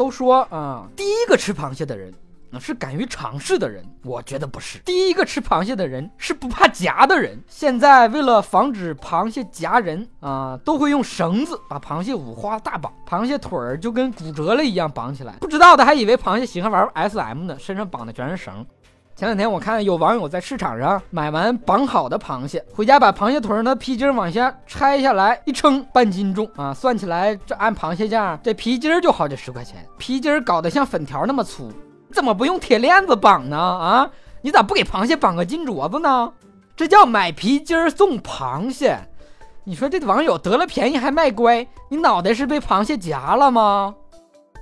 都说啊，第一个吃螃蟹的人。那是敢于尝试的人，我觉得不是。第一个吃螃蟹的人是不怕夹的人。现在为了防止螃蟹夹人啊，都会用绳子把螃蟹五花大绑，螃蟹腿儿就跟骨折了一样绑起来。不知道的还以为螃蟹喜欢玩 SM 呢，身上绑的全是绳。前两天我看有网友在市场上买完绑好的螃蟹，回家把螃蟹腿儿的皮筋往下拆下来一称，半斤重啊！算起来这按螃蟹价，这皮筋儿就好几十块钱。皮筋儿搞得像粉条那么粗。怎么不用铁链子绑呢？啊，你咋不给螃蟹绑个金镯子呢？这叫买皮筋儿送螃蟹。你说这网友得了便宜还卖乖，你脑袋是被螃蟹夹了吗？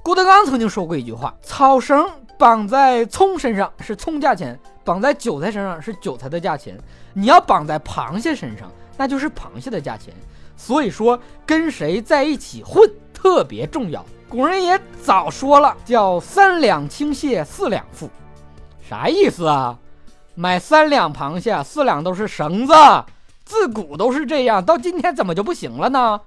郭德纲曾经说过一句话：草绳绑在葱身上是葱价钱，绑在韭菜身上是韭菜的价钱。你要绑在螃蟹身上，那就是螃蟹的价钱。所以说，跟谁在一起混特别重要。古人也早说了，叫三两青蟹四两富，啥意思啊？买三两螃蟹，四两都是绳子，自古都是这样，到今天怎么就不行了呢？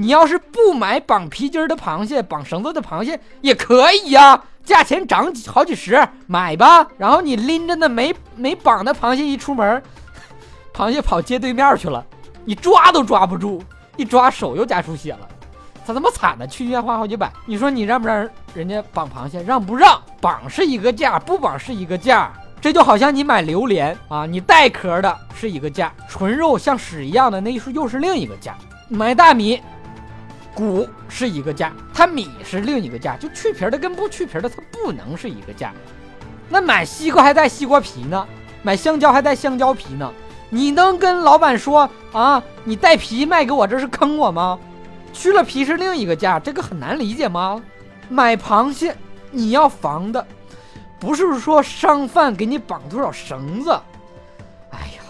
你要是不买绑皮筋的螃蟹，绑绳子的螃蟹也可以呀，价钱涨几好几十，买吧。然后你拎着那没没绑的螃蟹一出门，螃蟹跑街对面去了，你抓都抓不住，一抓手又夹出血了。咋这么惨呢？去医院花好几百，你说你让不让人家绑螃蟹？让不让？绑是一个价，不绑是一个价。这就好像你买榴莲啊，你带壳的是一个价，纯肉像屎一样的那是又是另一个价。买大米，谷是一个价，它米是另一个价，就去皮的跟不去皮的它不能是一个价。那买西瓜还带西瓜皮呢，买香蕉还带香蕉皮呢，你能跟老板说啊，你带皮卖给我这是坑我吗？去了皮是另一个价，这个很难理解吗？买螃蟹，你要防的，不是说商贩给你绑多少绳子，哎呀，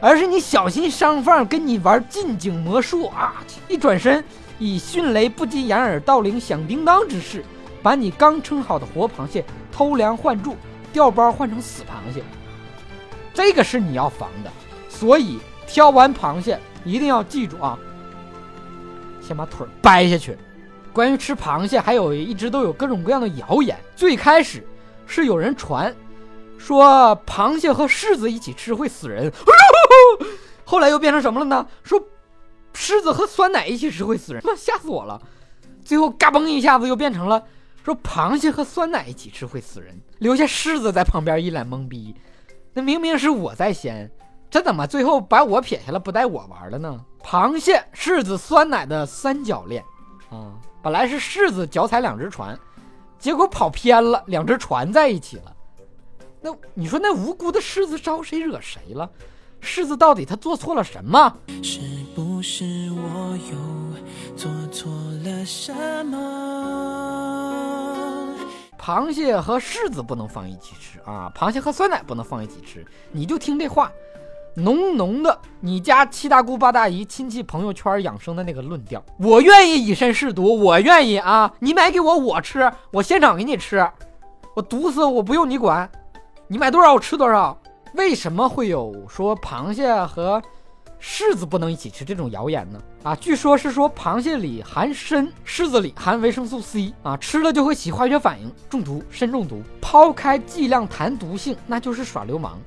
而是你小心商贩跟你玩近景魔术啊！一转身，以迅雷不及掩耳盗铃响叮当之势，把你刚称好的活螃蟹偷梁换柱，调包换成死螃蟹，这个是你要防的。所以挑完螃蟹一定要记住啊！先把腿掰下去。关于吃螃蟹，还有一直都有各种各样的谣言。最开始是有人传说螃蟹和柿子一起吃会死人，后来又变成什么了呢？说狮子和酸奶一起吃会死人，妈吓死我了！最后嘎嘣一下子又变成了说螃蟹和酸奶一起吃会死人，留下狮子在旁边一脸懵逼。那明明是我在先。这怎么最后把我撇下了，不带我玩了呢？螃蟹、柿子、酸奶的三角恋，啊，本来是柿子脚踩两只船，结果跑偏了，两只船在一起了。那你说那无辜的柿子招谁惹谁了？柿子到底他做错了什么？是我又做错了什么？螃蟹和柿子不能放一起吃啊，螃蟹和酸奶不能放一起吃，你就听这话。浓浓的，你家七大姑八大姨亲戚朋友圈养生的那个论调，我愿意以身试毒，我愿意啊！你买给我，我吃，我现场给你吃，我毒死我不用你管，你买多少我吃多少。为什么会有说螃蟹和柿子不能一起吃这种谣言呢？啊，据说是说螃蟹里含砷，柿子里含维生素 C 啊，吃了就会起化学反应，中毒，砷中毒。抛开剂量谈毒性，那就是耍流氓。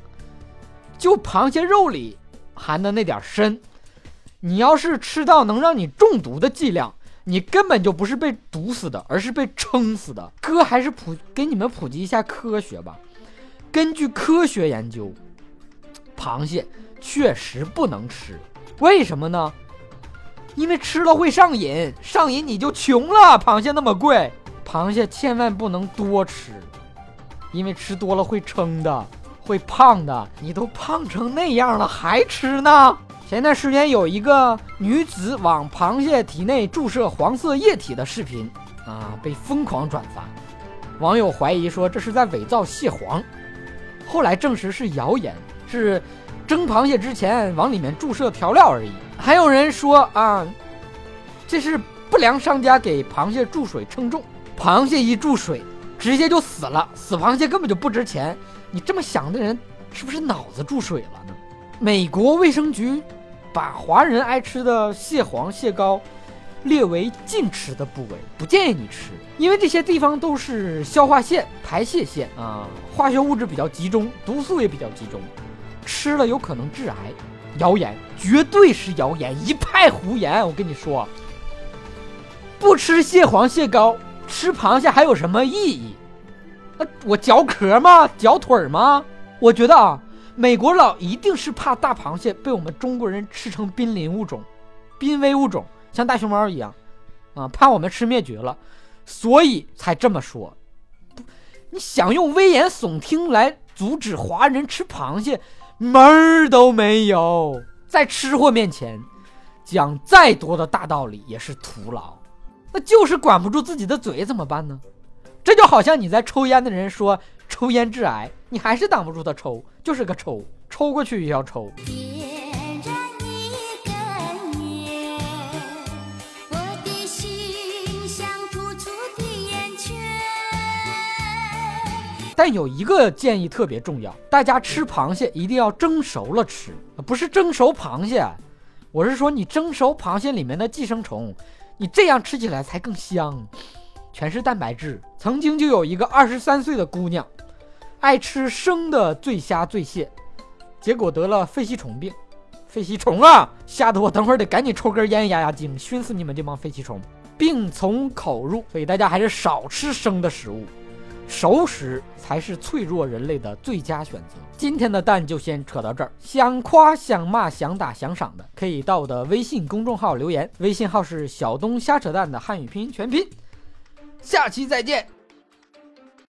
就螃蟹肉里含的那点砷，你要是吃到能让你中毒的剂量，你根本就不是被毒死的，而是被撑死的。哥还是普给你们普及一下科学吧。根据科学研究，螃蟹确实不能吃。为什么呢？因为吃了会上瘾，上瘾你就穷了。螃蟹那么贵，螃蟹千万不能多吃，因为吃多了会撑的。会胖的，你都胖成那样了还吃呢？前段时间有一个女子往螃蟹体内注射黄色液体的视频啊，被疯狂转发，网友怀疑说这是在伪造蟹黄，后来证实是谣言，是蒸螃蟹之前往里面注射调料而已。还有人说啊，这是不良商家给螃蟹注水称重，螃蟹一注水直接就死了，死螃蟹根本就不值钱。你这么想的人，是不是脑子注水了呢？美国卫生局把华人爱吃的蟹黄、蟹膏列为禁吃的部位，不建议你吃，因为这些地方都是消化腺、排泄腺啊，化学物质比较集中，毒素也比较集中，吃了有可能致癌。谣言，绝对是谣言，一派胡言。我跟你说，不吃蟹黄蟹膏，吃螃蟹还有什么意义？那我嚼壳吗？嚼腿吗？我觉得啊，美国佬一定是怕大螃蟹被我们中国人吃成濒临物种、濒危物种。像大熊猫一样，啊，怕我们吃灭绝了，所以才这么说。不，你想用危言耸听来阻止华人吃螃蟹，门儿都没有。在吃货面前，讲再多的大道理也是徒劳。那就是管不住自己的嘴，怎么办呢？这就好像你在抽烟的人说抽烟致癌，你还是挡不住他抽，就是个抽，抽过去也要抽。但有一个建议特别重要，大家吃螃蟹一定要蒸熟了吃，不是蒸熟螃蟹，我是说你蒸熟螃蟹里面的寄生虫，你这样吃起来才更香，全是蛋白质。曾经就有一个二十三岁的姑娘，爱吃生的醉虾醉蟹，结果得了肺吸虫病。肺吸虫啊，吓得我等会儿得赶紧抽根烟压压惊，熏死你们这帮肺吸虫。病从口入，所以大家还是少吃生的食物。熟食才是脆弱人类的最佳选择。今天的蛋就先扯到这儿。想夸、想骂、想打、想赏的，可以到我的微信公众号留言，微信号是小东瞎扯蛋的汉语拼音全拼。下期再见。